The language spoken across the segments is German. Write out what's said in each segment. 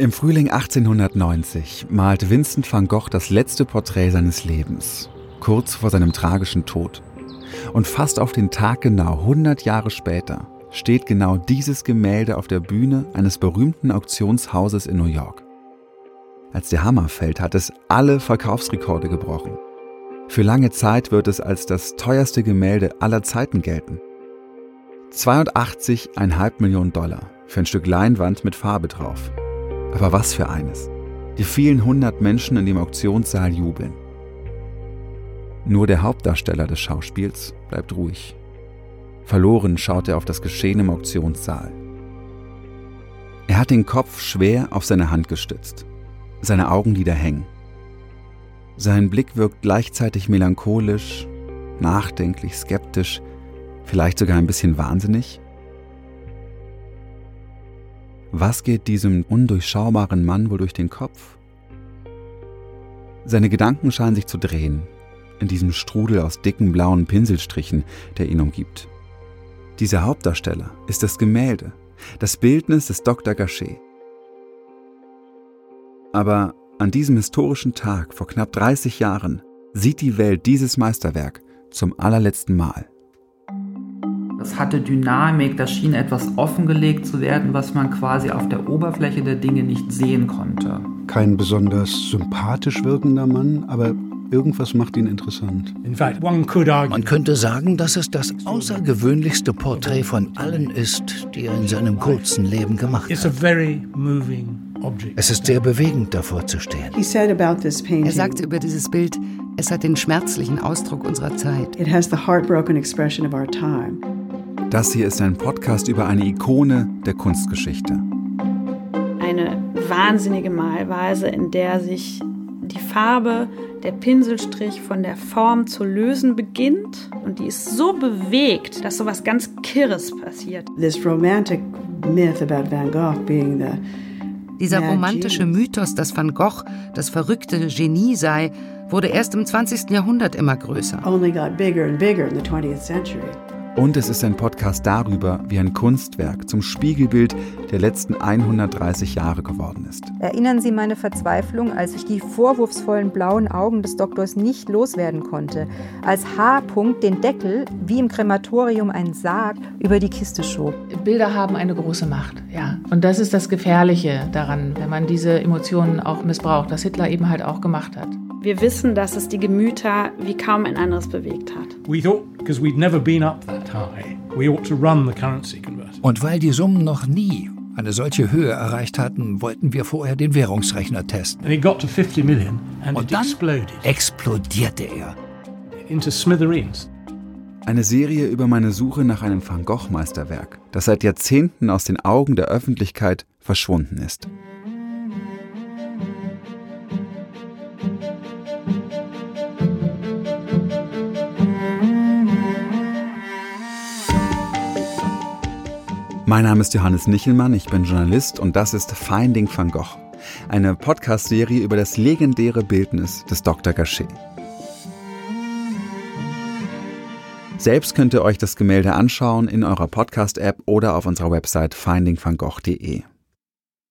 Im Frühling 1890 malt Vincent van Gogh das letzte Porträt seines Lebens, kurz vor seinem tragischen Tod. Und fast auf den Tag genau 100 Jahre später steht genau dieses Gemälde auf der Bühne eines berühmten Auktionshauses in New York. Als der Hammer fällt, hat es alle Verkaufsrekorde gebrochen. Für lange Zeit wird es als das teuerste Gemälde aller Zeiten gelten. 82,5 Millionen Dollar für ein Stück Leinwand mit Farbe drauf. Aber was für eines. Die vielen hundert Menschen in dem Auktionssaal jubeln. Nur der Hauptdarsteller des Schauspiels bleibt ruhig. Verloren schaut er auf das Geschehen im Auktionssaal. Er hat den Kopf schwer auf seine Hand gestützt. Seine Augenlider hängen. Sein Blick wirkt gleichzeitig melancholisch, nachdenklich, skeptisch, vielleicht sogar ein bisschen wahnsinnig. Was geht diesem undurchschaubaren Mann wohl durch den Kopf? Seine Gedanken scheinen sich zu drehen, in diesem Strudel aus dicken blauen Pinselstrichen, der ihn umgibt. Dieser Hauptdarsteller ist das Gemälde, das Bildnis des Dr. Gachet. Aber an diesem historischen Tag vor knapp 30 Jahren sieht die Welt dieses Meisterwerk zum allerletzten Mal. Das hatte Dynamik, da schien etwas offengelegt zu werden, was man quasi auf der Oberfläche der Dinge nicht sehen konnte. Kein besonders sympathisch wirkender Mann, aber irgendwas macht ihn interessant. Man könnte sagen, dass es das außergewöhnlichste Porträt von allen ist, die er in seinem kurzen Leben gemacht hat. Es ist sehr bewegend, davor zu stehen. Er sagte über dieses Bild, es hat den schmerzlichen Ausdruck unserer Zeit. Das hier ist ein Podcast über eine Ikone der Kunstgeschichte. Eine wahnsinnige Malweise, in der sich die Farbe, der Pinselstrich von der Form zu lösen beginnt und die ist so bewegt, dass sowas ganz Kirres passiert. This romantic myth about Van Gogh being the Dieser romantische Mythos, dass Van Gogh das verrückte Genie sei, wurde erst im 20. Jahrhundert immer größer. only got bigger and bigger in the 20th century. Und es ist ein Podcast darüber, wie ein Kunstwerk zum Spiegelbild der letzten 130 Jahre geworden ist. Erinnern Sie meine Verzweiflung, als ich die vorwurfsvollen blauen Augen des Doktors nicht loswerden konnte, als H-Punkt den Deckel, wie im Krematorium ein Sarg, über die Kiste schob. Bilder haben eine große Macht, ja. Und das ist das Gefährliche daran, wenn man diese Emotionen auch missbraucht, was Hitler eben halt auch gemacht hat. Wir wissen, dass es die Gemüter wie kaum ein anderes bewegt hat. We thought, because we'd never been up that high, we ought to run the currency converter. Und weil die Summen noch nie eine solche Höhe erreicht hatten, wollten wir vorher den Währungsrechner testen. And it got to 50 million and Und it dann exploded explodierte er. into smithereens. Eine Serie über meine Suche nach einem Van Gogh-Meisterwerk, das seit Jahrzehnten aus den Augen der Öffentlichkeit verschwunden ist. Mein Name ist Johannes Nichelmann, ich bin Journalist und das ist Finding Van Gogh, eine Podcast-Serie über das legendäre Bildnis des Dr. Gachet. Selbst könnt ihr euch das Gemälde anschauen in eurer Podcast-App oder auf unserer Website findingvangogh.de.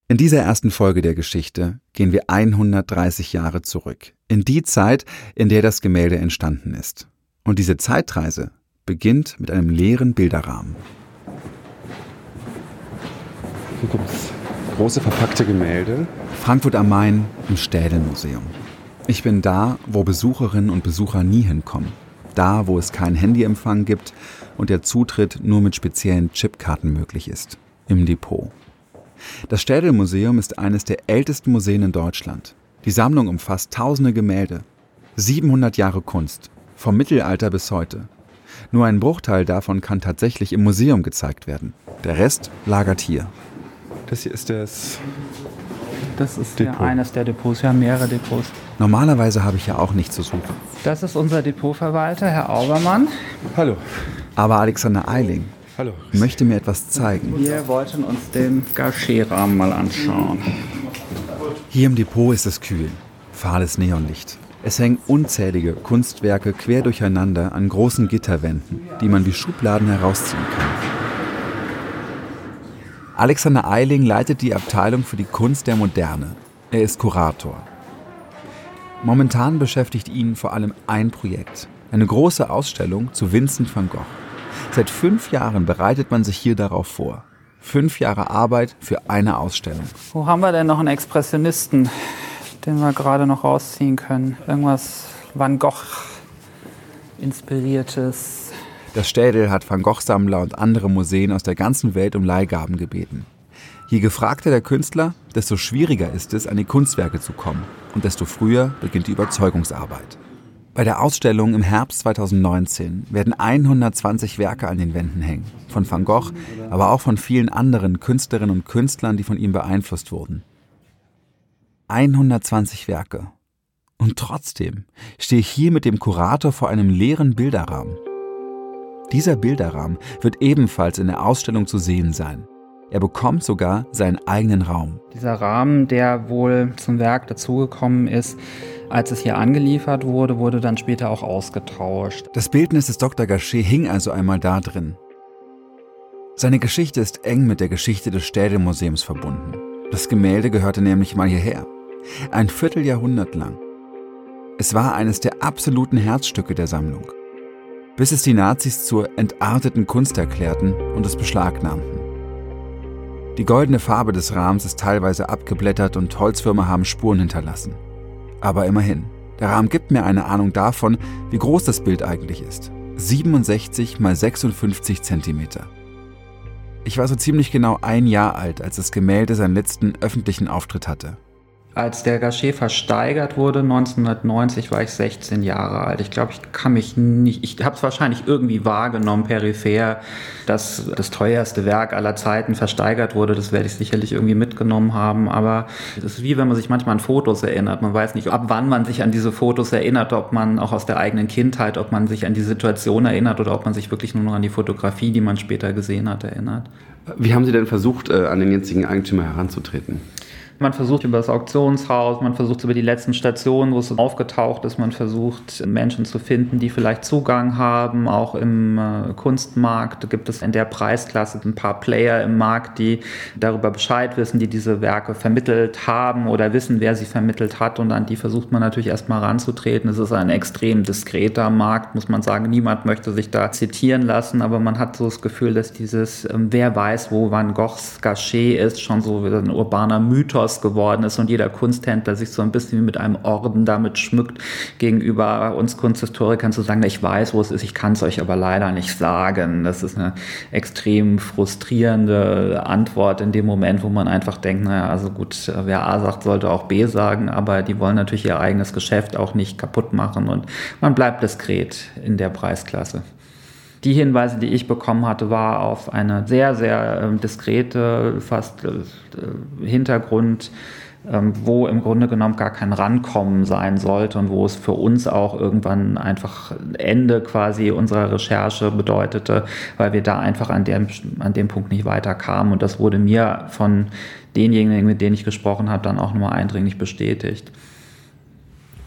In dieser ersten Folge der Geschichte gehen wir 130 Jahre zurück, in die Zeit, in der das Gemälde entstanden ist. Und diese Zeitreise beginnt mit einem leeren Bilderrahmen. Gibt es große verpackte Gemälde. Frankfurt am Main im Städelmuseum. Ich bin da, wo Besucherinnen und Besucher nie hinkommen. Da, wo es keinen Handyempfang gibt und der Zutritt nur mit speziellen Chipkarten möglich ist. Im Depot. Das Städelmuseum ist eines der ältesten Museen in Deutschland. Die Sammlung umfasst tausende Gemälde. 700 Jahre Kunst. Vom Mittelalter bis heute. Nur ein Bruchteil davon kann tatsächlich im Museum gezeigt werden. Der Rest lagert hier. Das hier ist das. Das ist Depot. ja eines der Depots, wir haben mehrere Depots. Normalerweise habe ich ja auch nichts zu suchen. Das ist unser Depotverwalter, Herr Aubermann. Hallo. Aber Alexander Eiling Hallo. möchte mir etwas zeigen. Wir wollten uns den Gachet-Rahmen mal anschauen. Hier im Depot ist es kühl. Fahles Neonlicht. Es hängen unzählige Kunstwerke quer durcheinander an großen Gitterwänden, die man wie Schubladen herausziehen kann. Alexander Eiling leitet die Abteilung für die Kunst der Moderne. Er ist Kurator. Momentan beschäftigt ihn vor allem ein Projekt. Eine große Ausstellung zu Vincent van Gogh. Seit fünf Jahren bereitet man sich hier darauf vor. Fünf Jahre Arbeit für eine Ausstellung. Wo haben wir denn noch einen Expressionisten, den wir gerade noch rausziehen können? Irgendwas Van Gogh inspiriertes. Das Städel hat Van Gogh-Sammler und andere Museen aus der ganzen Welt um Leihgaben gebeten. Je gefragter der Künstler, desto schwieriger ist es, an die Kunstwerke zu kommen. Und desto früher beginnt die Überzeugungsarbeit. Bei der Ausstellung im Herbst 2019 werden 120 Werke an den Wänden hängen. Von Van Gogh, aber auch von vielen anderen Künstlerinnen und Künstlern, die von ihm beeinflusst wurden. 120 Werke. Und trotzdem stehe ich hier mit dem Kurator vor einem leeren Bilderrahmen. Dieser Bilderrahmen wird ebenfalls in der Ausstellung zu sehen sein. Er bekommt sogar seinen eigenen Raum. Dieser Rahmen, der wohl zum Werk dazugekommen ist, als es hier angeliefert wurde, wurde dann später auch ausgetauscht. Das Bildnis des Dr. Gachet hing also einmal da drin. Seine Geschichte ist eng mit der Geschichte des Städelmuseums verbunden. Das Gemälde gehörte nämlich mal hierher. Ein Vierteljahrhundert lang. Es war eines der absoluten Herzstücke der Sammlung. Bis es die Nazis zur entarteten Kunst erklärten und es beschlagnahmten. Die goldene Farbe des Rahmens ist teilweise abgeblättert und Holzwürmer haben Spuren hinterlassen. Aber immerhin, der Rahmen gibt mir eine Ahnung davon, wie groß das Bild eigentlich ist. 67 mal 56 Zentimeter. Ich war so ziemlich genau ein Jahr alt, als das Gemälde seinen letzten öffentlichen Auftritt hatte. Als der Gachet versteigert wurde, 1990, war ich 16 Jahre alt. Ich glaube, ich kann mich nicht, ich habe es wahrscheinlich irgendwie wahrgenommen, peripher, dass das teuerste Werk aller Zeiten versteigert wurde. Das werde ich sicherlich irgendwie mitgenommen haben. Aber es ist wie wenn man sich manchmal an Fotos erinnert. Man weiß nicht, ab wann man sich an diese Fotos erinnert, ob man auch aus der eigenen Kindheit, ob man sich an die Situation erinnert oder ob man sich wirklich nur noch an die Fotografie, die man später gesehen hat, erinnert. Wie haben Sie denn versucht, äh, an den jetzigen Eigentümer heranzutreten? Man versucht über das Auktionshaus, man versucht über die letzten Stationen, wo es aufgetaucht ist, man versucht Menschen zu finden, die vielleicht Zugang haben. Auch im äh, Kunstmarkt gibt es in der Preisklasse ein paar Player im Markt, die darüber Bescheid wissen, die diese Werke vermittelt haben oder wissen, wer sie vermittelt hat. Und an die versucht man natürlich erstmal ranzutreten. Es ist ein extrem diskreter Markt, muss man sagen. Niemand möchte sich da zitieren lassen, aber man hat so das Gefühl, dass dieses, ähm, wer weiß, wo Van Goghs Gachet ist, schon so ein urbaner Mythos Mythos geworden ist und jeder Kunsthändler sich so ein bisschen wie mit einem Orden damit schmückt, gegenüber uns Kunsthistorikern zu sagen, ich weiß, wo es ist, ich kann es euch aber leider nicht sagen. Das ist eine extrem frustrierende Antwort in dem Moment, wo man einfach denkt, naja, also gut, wer A sagt, sollte auch B sagen, aber die wollen natürlich ihr eigenes Geschäft auch nicht kaputt machen und man bleibt diskret in der Preisklasse. Die Hinweise, die ich bekommen hatte, war auf eine sehr, sehr äh, diskrete, fast äh, Hintergrund, ähm, wo im Grunde genommen gar kein Rankommen sein sollte und wo es für uns auch irgendwann einfach Ende quasi unserer Recherche bedeutete, weil wir da einfach an dem, an dem Punkt nicht weiterkamen. Und das wurde mir von denjenigen, mit denen ich gesprochen habe, dann auch nochmal eindringlich bestätigt.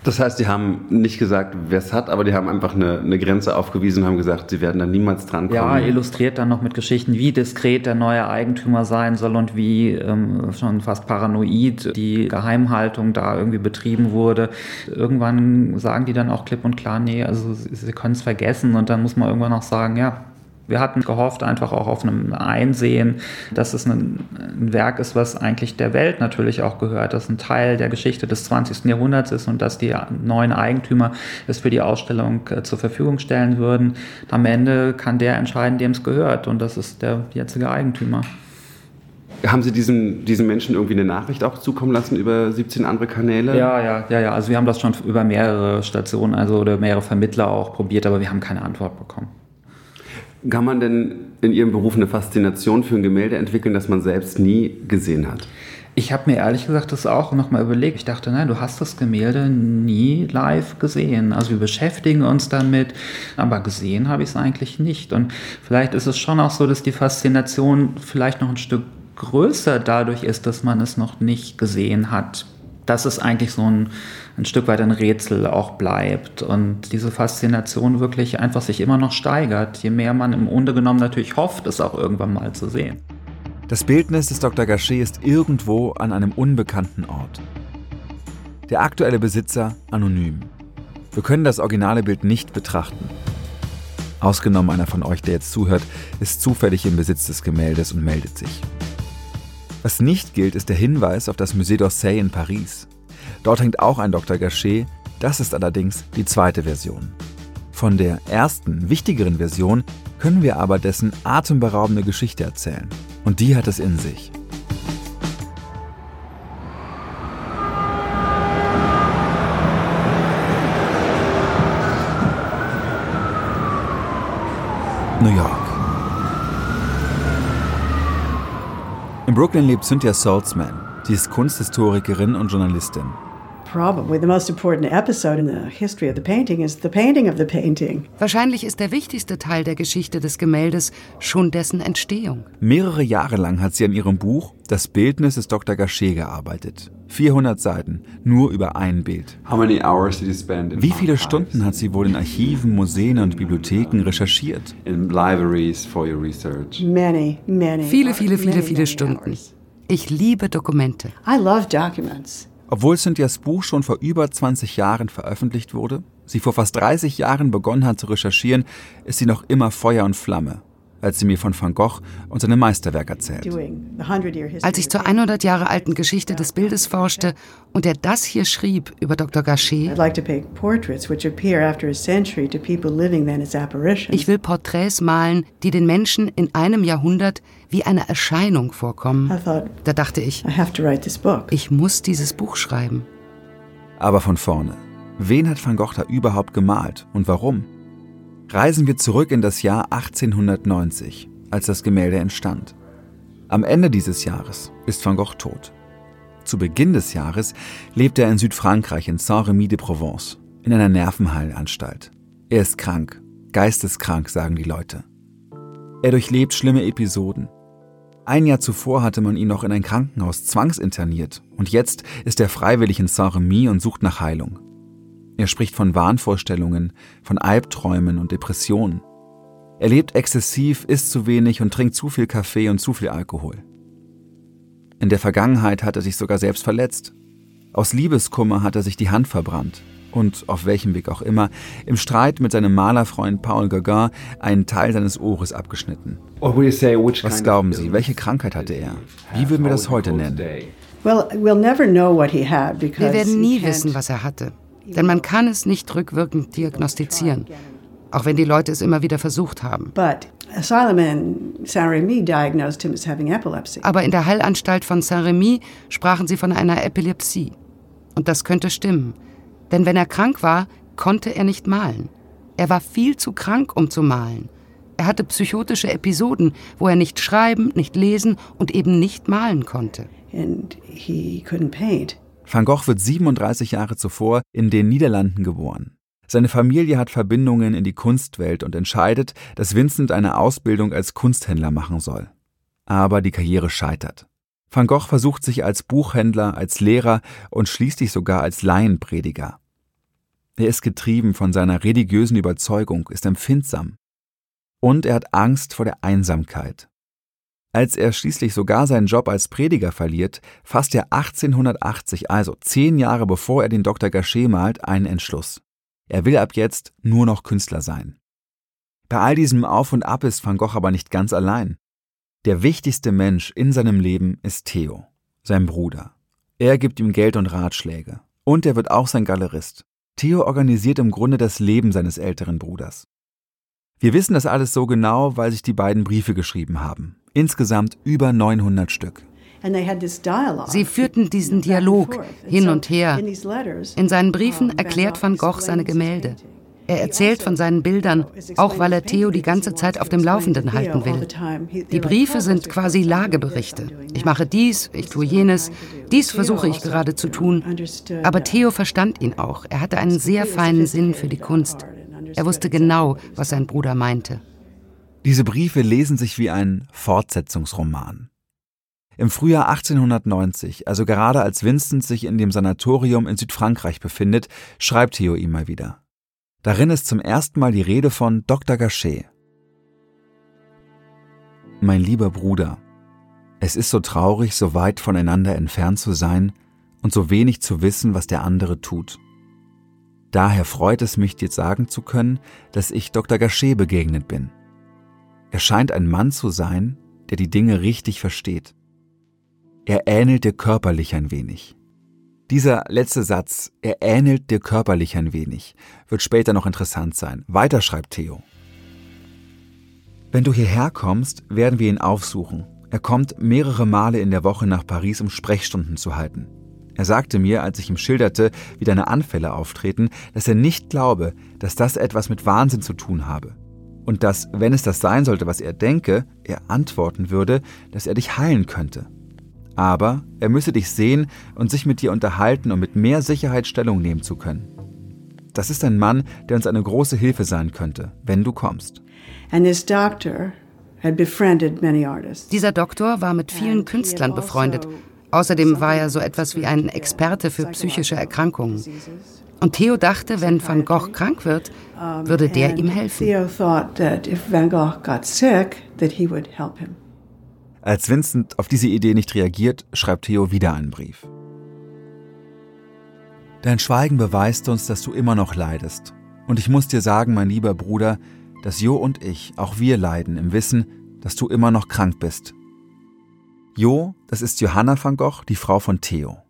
Das heißt, die haben nicht gesagt, wer es hat, aber die haben einfach eine, eine, Grenze aufgewiesen und haben gesagt, sie werden da niemals drankommen. Ja, illustriert dann noch mit Geschichten, wie diskret der neue Eigentümer sein soll und wie ähm, schon fast paranoid die Geheimhaltung da irgendwie betrieben wurde. Irgendwann sagen die dann auch klipp und klar, nee, also sie, sie können es vergessen und dann muss man irgendwann auch sagen, ja, wir hatten gehofft einfach auch auf einem Einsehen, dass es ein, ein, Werk ist, was eigentlich der Welt natürlich auch gehört, dass ein Teil der Geschichte des 20. Jahrhunderts ist und dass die neuen Eigentümer es für die Ausstellung äh, zur Verfügung stellen würden. Am Ende kann der entscheiden, dem es gehört und das ist der jetzige Eigentümer. Haben Sie diesen, diesen Menschen irgendwie eine Nachricht auch zukommen lassen über 17 andere Kanäle? Ja, ja, ja, ja. Also wir haben das schon über mehrere Stationen, also oder mehrere Vermittler auch probiert, aber wir haben keine Antwort bekommen. Kann man denn in Ihrem Beruf eine Faszination für ein Gemälde entwickeln, das man selbst nie gesehen hat? Ich habe mir ehrlich gesagt das auch nochmal überlegt. Ich dachte, nein, du hast das Gemälde nie live gesehen. Also wir beschäftigen uns damit, aber gesehen habe ich es eigentlich nicht. Und vielleicht ist es schon auch so, dass die Faszination vielleicht noch ein Stück größer dadurch ist, dass man es noch nicht gesehen hat. Das ist eigentlich so ein ein Stück weit ein Rätsel auch bleibt und diese Faszination wirklich einfach sich immer noch steigert, je mehr man im Grunde genommen natürlich hofft, es auch irgendwann mal zu sehen. Das Bildnis des Dr. Gachet ist irgendwo an einem unbekannten Ort. Der aktuelle Besitzer anonym. Wir können das originale Bild nicht betrachten. Ausgenommen einer von euch, der jetzt zuhört, ist zufällig im Besitz des Gemäldes und meldet sich. Was nicht gilt, ist der Hinweis auf das Musée d'Orsay in Paris. Dort hängt auch ein Dr. Gachet, das ist allerdings die zweite Version. Von der ersten, wichtigeren Version können wir aber dessen atemberaubende Geschichte erzählen. Und die hat es in sich. New York. In Brooklyn lebt Cynthia Saltzman. Sie ist Kunsthistorikerin und Journalistin probably the most important episode in the history of the painting is the painting of the painting. Wahrscheinlich ist der wichtigste Teil der Geschichte des Gemäldes schon dessen Entstehung. Mehrere Jahre lang hat sie an ihrem Buch Das Bildnis des Dr. Gachet gearbeitet. 400 Seiten, nur über ein Bild. Wie viele Stunden hat sie wohl in Archiven, Museen und Bibliotheken recherchiert? Viele, viele, viele, viele Stunden. Ich liebe Dokumente. I love documents. Obwohl Cynthias Buch schon vor über 20 Jahren veröffentlicht wurde, sie vor fast 30 Jahren begonnen hat zu recherchieren, ist sie noch immer Feuer und Flamme als sie mir von Van Gogh und seinem Meisterwerk erzählt. Als ich zur 100 Jahre alten Geschichte des Bildes forschte und er das hier schrieb über Dr. Gachet, ich will Porträts malen, die den Menschen in einem Jahrhundert wie eine Erscheinung vorkommen. Da dachte ich, ich muss dieses Buch schreiben. Aber von vorne. Wen hat Van Gogh da überhaupt gemalt und warum? reisen wir zurück in das Jahr 1890, als das Gemälde entstand. Am Ende dieses Jahres ist Van Gogh tot. Zu Beginn des Jahres lebt er in Südfrankreich in Saint-Remy-de-Provence, in einer Nervenheilanstalt. Er ist krank, geisteskrank, sagen die Leute. Er durchlebt schlimme Episoden. Ein Jahr zuvor hatte man ihn noch in ein Krankenhaus zwangsinterniert und jetzt ist er freiwillig in Saint-Remy und sucht nach Heilung. Er spricht von Wahnvorstellungen, von Albträumen und Depressionen. Er lebt exzessiv, isst zu wenig und trinkt zu viel Kaffee und zu viel Alkohol. In der Vergangenheit hat er sich sogar selbst verletzt. Aus Liebeskummer hat er sich die Hand verbrannt und, auf welchem Weg auch immer, im Streit mit seinem Malerfreund Paul Gauguin einen Teil seines Ohres abgeschnitten. Was glauben Sie, welche Krankheit hatte er? Wie würden wir das heute nennen? Wir werden nie wissen, was er hatte. Denn man kann es nicht rückwirkend diagnostizieren, auch wenn die Leute es immer wieder versucht haben. Aber in der Heilanstalt von Saint-Remy sprachen sie von einer Epilepsie. Und das könnte stimmen. Denn wenn er krank war, konnte er nicht malen. Er war viel zu krank, um zu malen. Er hatte psychotische Episoden, wo er nicht schreiben, nicht lesen und eben nicht malen konnte. And he couldn't paint. Van Gogh wird 37 Jahre zuvor in den Niederlanden geboren. Seine Familie hat Verbindungen in die Kunstwelt und entscheidet, dass Vincent eine Ausbildung als Kunsthändler machen soll. Aber die Karriere scheitert. Van Gogh versucht sich als Buchhändler, als Lehrer und schließlich sogar als Laienprediger. Er ist getrieben von seiner religiösen Überzeugung, ist empfindsam. Und er hat Angst vor der Einsamkeit. Als er schließlich sogar seinen Job als Prediger verliert, fasst er 1880, also zehn Jahre bevor er den Dr. Gachet malt, einen Entschluss. Er will ab jetzt nur noch Künstler sein. Bei all diesem Auf und Ab ist Van Gogh aber nicht ganz allein. Der wichtigste Mensch in seinem Leben ist Theo, sein Bruder. Er gibt ihm Geld und Ratschläge. Und er wird auch sein Galerist. Theo organisiert im Grunde das Leben seines älteren Bruders. Wir wissen das alles so genau, weil sich die beiden Briefe geschrieben haben. Insgesamt über 900 Stück. Sie führten diesen Dialog hin und her. In seinen Briefen erklärt Van Gogh seine Gemälde. Er erzählt von seinen Bildern, auch weil er Theo die ganze Zeit auf dem Laufenden halten will. Die Briefe sind quasi Lageberichte. Ich mache dies, ich tue jenes, dies versuche ich gerade zu tun. Aber Theo verstand ihn auch. Er hatte einen sehr feinen Sinn für die Kunst. Er wusste genau, was sein Bruder meinte. Diese Briefe lesen sich wie ein Fortsetzungsroman. Im Frühjahr 1890, also gerade als Vincent sich in dem Sanatorium in Südfrankreich befindet, schreibt Theo ihm mal wieder. Darin ist zum ersten Mal die Rede von Dr. Gachet. Mein lieber Bruder, Es ist so traurig, so weit voneinander entfernt zu sein und so wenig zu wissen, was der andere tut. Daher freut es mich, dir sagen zu können, dass ich Dr. Gachet begegnet bin. Er scheint ein Mann zu sein, der die Dinge richtig versteht. Er ähnelt dir körperlich ein wenig. Dieser letzte Satz, er ähnelt dir körperlich ein wenig, wird später noch interessant sein. Weiter schreibt Theo. Wenn du hierher kommst, werden wir ihn aufsuchen. Er kommt mehrere Male in der Woche nach Paris, um Sprechstunden zu halten. Er sagte mir, als ich ihm schilderte, wie deine Anfälle auftreten, dass er nicht glaube, dass das etwas mit Wahnsinn zu tun habe. Und dass, wenn es das sein sollte, was er denke, er antworten würde, dass er dich heilen könnte. Aber er müsse dich sehen und sich mit dir unterhalten, um mit mehr Sicherheit Stellung nehmen zu können. Das ist ein Mann, der uns eine große Hilfe sein könnte, wenn du kommst. Dieser Doktor war mit vielen Künstlern befreundet Außerdem war er so etwas wie ein Experte für psychische Erkrankungen. Und Theo dachte, wenn Van Gogh krank wird, würde der ihm helfen. Als Vincent auf diese Idee nicht reagiert, schreibt Theo wieder einen Brief. Dein Schweigen beweist uns, dass du immer noch leidest. Und ich muss dir sagen, mein lieber Bruder, dass Jo und ich, auch wir leiden im Wissen, dass du immer noch krank bist Jo, das ist Johanna van Gogh, die Frau von Theo.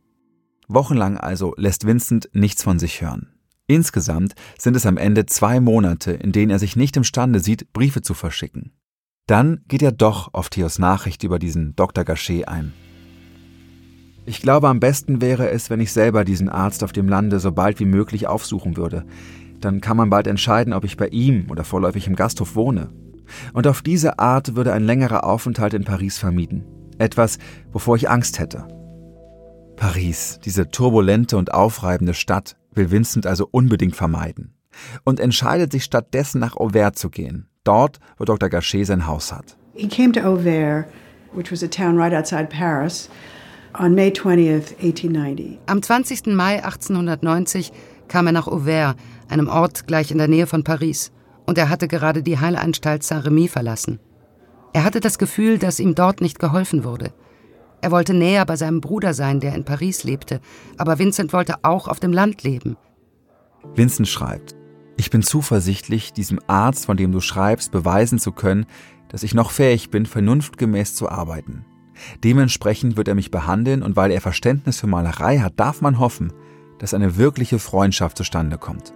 Wochenlang also lässt Vincent nichts von sich hören. Insgesamt sind es am Ende zwei Monate, in denen er sich nicht imstande sieht, Briefe zu verschicken. Dann geht er doch auf Theos Nachricht über diesen Dr. Gachet ein. Ich glaube, am besten wäre es, wenn ich selber diesen Arzt auf dem Lande so bald wie möglich aufsuchen würde. Dann kann man bald entscheiden, ob ich bei ihm oder vorläufig im Gasthof wohne. Und auf diese Art würde ein längerer Aufenthalt in Paris vermieden. Etwas, wovor ich Angst hätte. Paris, diese turbulente und aufreibende Stadt, will Vincent also unbedingt vermeiden und entscheidet sich stattdessen nach Auvers zu gehen, dort, wo Dr. Gachet sein Haus hat. He came to Auvers, which was a town right outside Paris, on May 20th, 1890. Am 20. Mai 1890 kam er nach Auvers, einem Ort gleich in der Nähe von Paris, und er hatte gerade die Heilanstalt Saint-Remy verlassen. Er hatte das Gefühl, dass ihm dort nicht geholfen wurde. Er wollte näher bei seinem Bruder sein, der in Paris lebte, aber Vincent wollte auch auf dem Land leben. Vincent schreibt, ich bin zuversichtlich, diesem Arzt, von dem du schreibst, beweisen zu können, dass ich noch fähig bin, vernunftgemäß zu arbeiten. Dementsprechend wird er mich behandeln und weil er Verständnis für Malerei hat, darf man hoffen, dass eine wirkliche Freundschaft zustande kommt.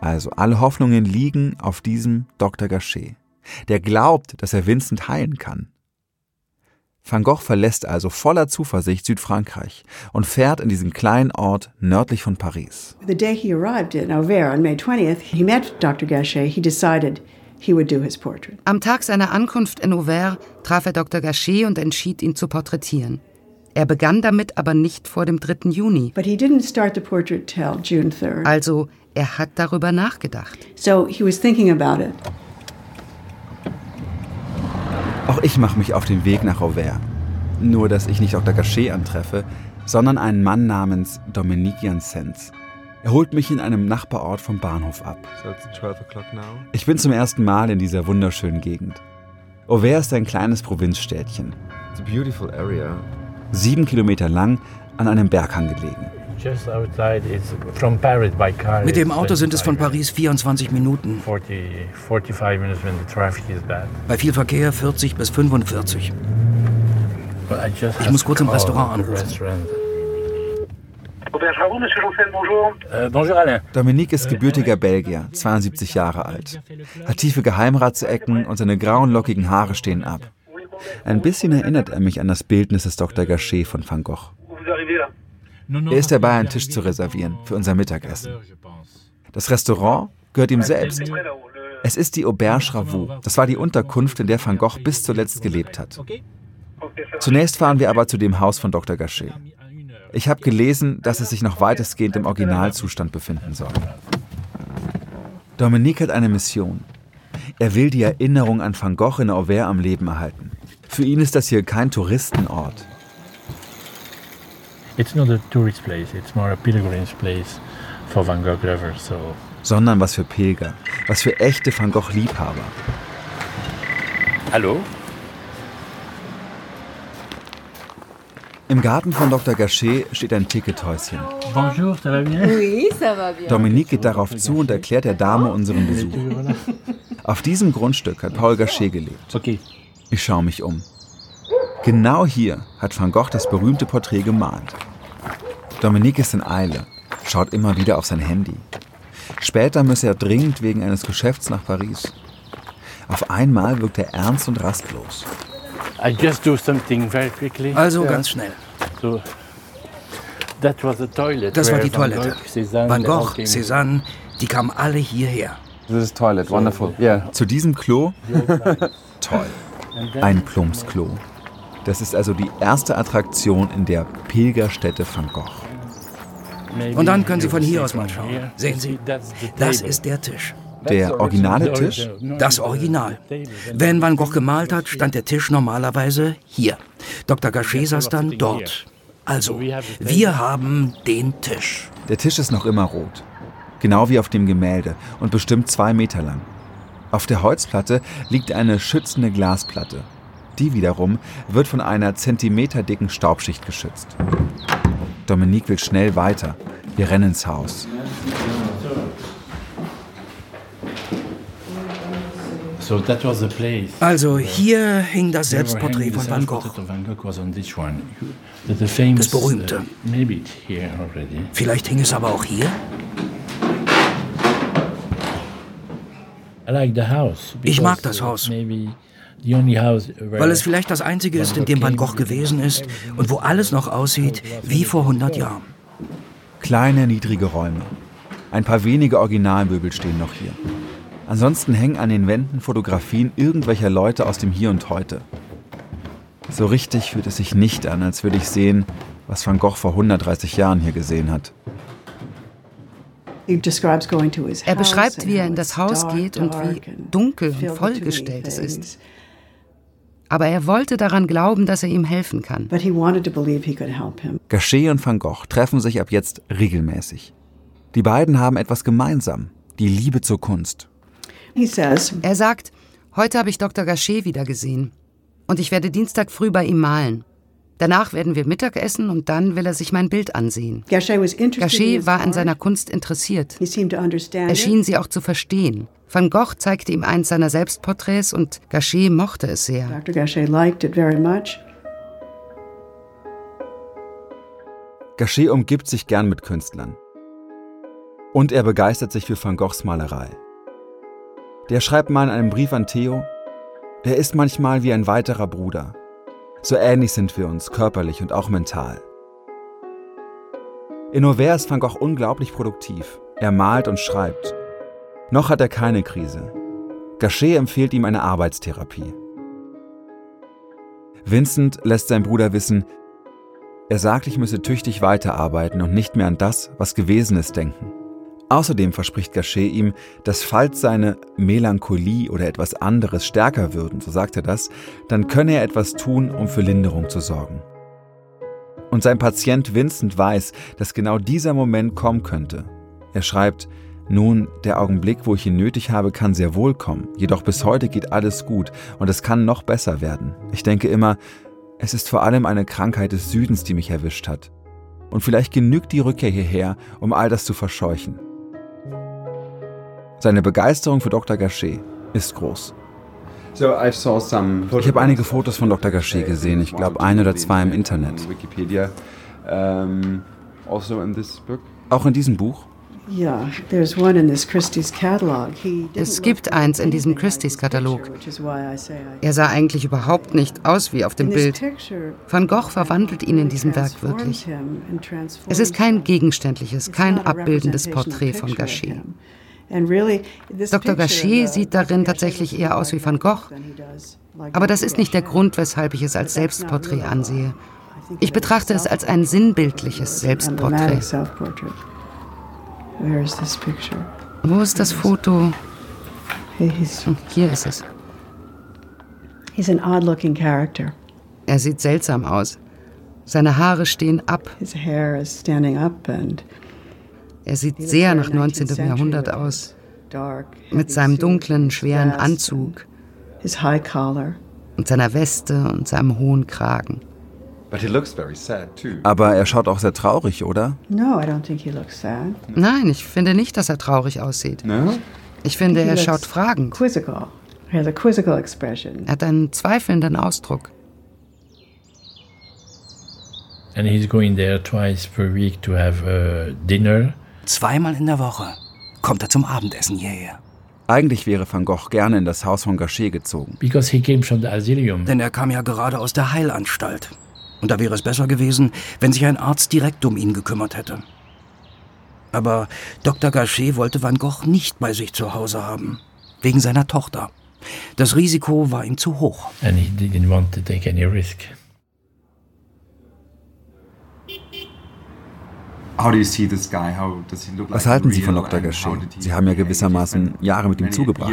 Also alle Hoffnungen liegen auf diesem Dr. Gachet der glaubt, dass er Vincent heilen kann. Van Gogh verlässt also voller Zuversicht Südfrankreich und fährt in diesen kleinen Ort nördlich von Paris. The day he arrived in Auvers on May 20th, he met Dr. Gachet. He decided he would do his portrait. Am Tag seiner Ankunft in Auvers traf er Dr. Gachet und entschied, ihn zu porträtieren. Er begann damit aber nicht vor dem 3. Juni. But he didn't start the portrait till June 3rd. Also, er hat darüber nachgedacht. So he was thinking about it. Auch ich mache mich auf den Weg nach Auvers. Nur, dass ich nicht Dr. Gachet antreffe, sondern einen Mann namens Dominique Janssens. Er holt mich in einem Nachbarort vom Bahnhof ab. Ich bin zum ersten Mal in dieser wunderschönen Gegend. Auvers ist ein kleines Provinzstädtchen. Sieben Kilometer lang an einem Berghang gelegen. Mit dem Auto sind es von Paris 24 Minuten. Bei viel Verkehr 40 bis 45. Ich muss kurz im Restaurant anrufen. Euh, Dominique ist gebürtiger Belgier, 72 Jahre alt. Hat tiefe Geheimratsecken und seine grauen lockigen Haare stehen ab. Ein bisschen erinnert er mich an das Bildnis des Dr. Gachet von Van Gogh. Er ist dabei, einen Tisch zu reservieren für unser Mittagessen. Das Restaurant gehört ihm selbst. Es ist die Auberge Ravoux. Das war die Unterkunft, in der Van Gogh bis zuletzt gelebt hat. Zunächst fahren wir aber zu dem Haus von Dr. Gachet. Ich habe gelesen, dass es sich noch weitestgehend im Originalzustand befinden soll. Dominique hat eine Mission. Er will die Erinnerung an Van Gogh in Auvers am Leben erhalten. Für ihn ist das hier kein Touristenort. It's not a tourist place, it's more a pilgrimage place for Van Gogh lovers. So. Sondern was für Pilger, was für echte Van Gogh-Liebhaber. Hallo? Im Garten von Dr. Gachet steht ein Tickethäuschen. Bonjour, ça va bien? Oui, ça va bien. Dominique geht darauf zu und erklärt der Dame unseren Besuch. Auf diesem Grundstück hat Paul Gachet gelebt. Okay. Ich schaue mich um. Genau hier hat Van Gogh das berühmte Porträt gemalt. Dominique ist in Eile, schaut immer wieder auf sein Handy. Später müsse er dringend wegen eines Geschäfts nach Paris. Auf einmal wirkt er ernst und rastlos. Also ganz schnell. Das war die Toilette. Van Gogh, Cézanne, die kamen alle hierher. Das ist Toilet, wonderful. Yeah. Zu diesem Klo? Toll. Ein Plumpsklo. Das ist also die erste Attraktion in der Pilgerstätte Van Gogh. Und dann können Sie von hier aus mal schauen. Sehen Sie, das ist der Tisch. Der originale Tisch? Das Original. Wenn Van Gogh gemalt hat, stand der Tisch normalerweise hier. Dr. Gachet saß dann dort. Also, wir haben den Tisch. Der Tisch ist noch immer rot. Genau wie auf dem Gemälde und bestimmt zwei Meter lang. Auf der Holzplatte liegt eine schützende Glasplatte. Die wiederum wird von einer zentimeterdicken Staubschicht geschützt. Dominique will schnell weiter. Wir rennen ins Haus. Also hier hing das Selbstporträt von Van Gogh. Das berühmte. Vielleicht hing es aber auch hier? Ich mag das Haus. Weil es vielleicht das einzige ist, in dem Van Gogh gewesen ist und wo alles noch aussieht wie vor 100 Jahren. Kleine, niedrige Räume. Ein paar wenige Originalmöbel stehen noch hier. Ansonsten hängen an den Wänden Fotografien irgendwelcher Leute aus dem Hier und Heute. So richtig fühlt es sich nicht an, als würde ich sehen, was Van Gogh vor 130 Jahren hier gesehen hat. Er beschreibt, wie er in das Haus geht und wie dunkel und vollgestellt es ist. Aber er wollte daran glauben, dass er ihm helfen kann. Gachet und Van Gogh treffen sich ab jetzt regelmäßig. Die beiden haben etwas gemeinsam, die Liebe zur Kunst. Er sagt, heute habe ich Dr. Gachet wieder gesehen und ich werde Dienstag früh bei ihm malen. Danach werden wir Mittag essen und dann will er sich mein Bild ansehen. Gachet war an seiner Kunst interessiert. Er schien sie auch zu verstehen. Van Gogh zeigte ihm eins seiner Selbstporträts und Gachet mochte es sehr. Gachet umgibt sich gern mit Künstlern. Und er begeistert sich für Van Goghs Malerei. Der schreibt mal in einem Brief an Theo, er ist manchmal wie ein weiterer Bruder. So ähnlich sind wir uns, körperlich und auch mental. In Auvers ist Van Gogh unglaublich produktiv. Er malt und schreibt. Noch hat er keine Krise. Gachet empfiehlt ihm eine Arbeitstherapie. Vincent lässt sein Bruder wissen, er sagt, ich müsse tüchtig weiterarbeiten und nicht mehr an das, was gewesen ist, denken. Außerdem verspricht Gachet ihm, dass falls seine Melancholie oder etwas anderes stärker würden, so sagt er das, dann könne er etwas tun, um für Linderung zu sorgen. Und sein Patient Vincent weiß, dass genau dieser Moment kommen könnte. Er schreibt, nun, der Augenblick, wo ich ihn nötig habe, kann sehr wohl kommen, jedoch bis heute geht alles gut und es kann noch besser werden. Ich denke immer, es ist vor allem eine Krankheit des Südens, die mich erwischt hat. Und vielleicht genügt die Rückkehr hierher, um all das zu verscheuchen. Seine Begeisterung für Dr. Gachet ist groß. Ich habe einige Fotos von Dr. Gachet gesehen, ich glaube ein oder zwei im Internet. Also Auch in diesem Buch? Es gibt eins in diesem Christie's Katalog. Er sah eigentlich überhaupt nicht aus wie auf dem Bild. Van Gogh verwandelt ihn in diesem Werk wirklich. Es ist kein gegenständliches, kein abbildendes Porträt von Gachet. Dr. Gachet sieht darin tatsächlich eher aus wie Van Gogh. Aber das ist nicht der Grund, weshalb ich es als Selbstporträt ansehe. Ich betrachte es als ein sinnbildliches Selbstporträt. Wo ist das Foto? Hm, hier ist es. Er sieht seltsam aus. Seine Haare stehen ab. Er sieht sehr nach 19. Jahrhundert aus. Mit seinem dunklen, schweren Anzug und seiner Weste und seinem hohen Kragen. Aber er schaut auch sehr traurig, oder? Nein, ich finde nicht, dass er traurig aussieht. Ich finde, er schaut fragend. Er hat einen zweifelnden Ausdruck. And he's going there twice per week to have a dinner. Zweimal in der Woche kommt er zum Abendessen hierher. Eigentlich wäre Van Gogh gerne in das Haus von Gachet gezogen. Because he came from the asylum. Denn er kam ja gerade aus der Heilanstalt. Und da wäre es besser gewesen, wenn sich ein Arzt direkt um ihn gekümmert hätte. Aber Dr. Gachet wollte Van Gogh nicht bei sich zu Hause haben. Wegen seiner Tochter. Das Risiko war ihm zu hoch. And he didn't want to take any risk. Was halten Sie von Dr. Gachet? Sie haben ja gewissermaßen Jahre mit ihm zugebracht.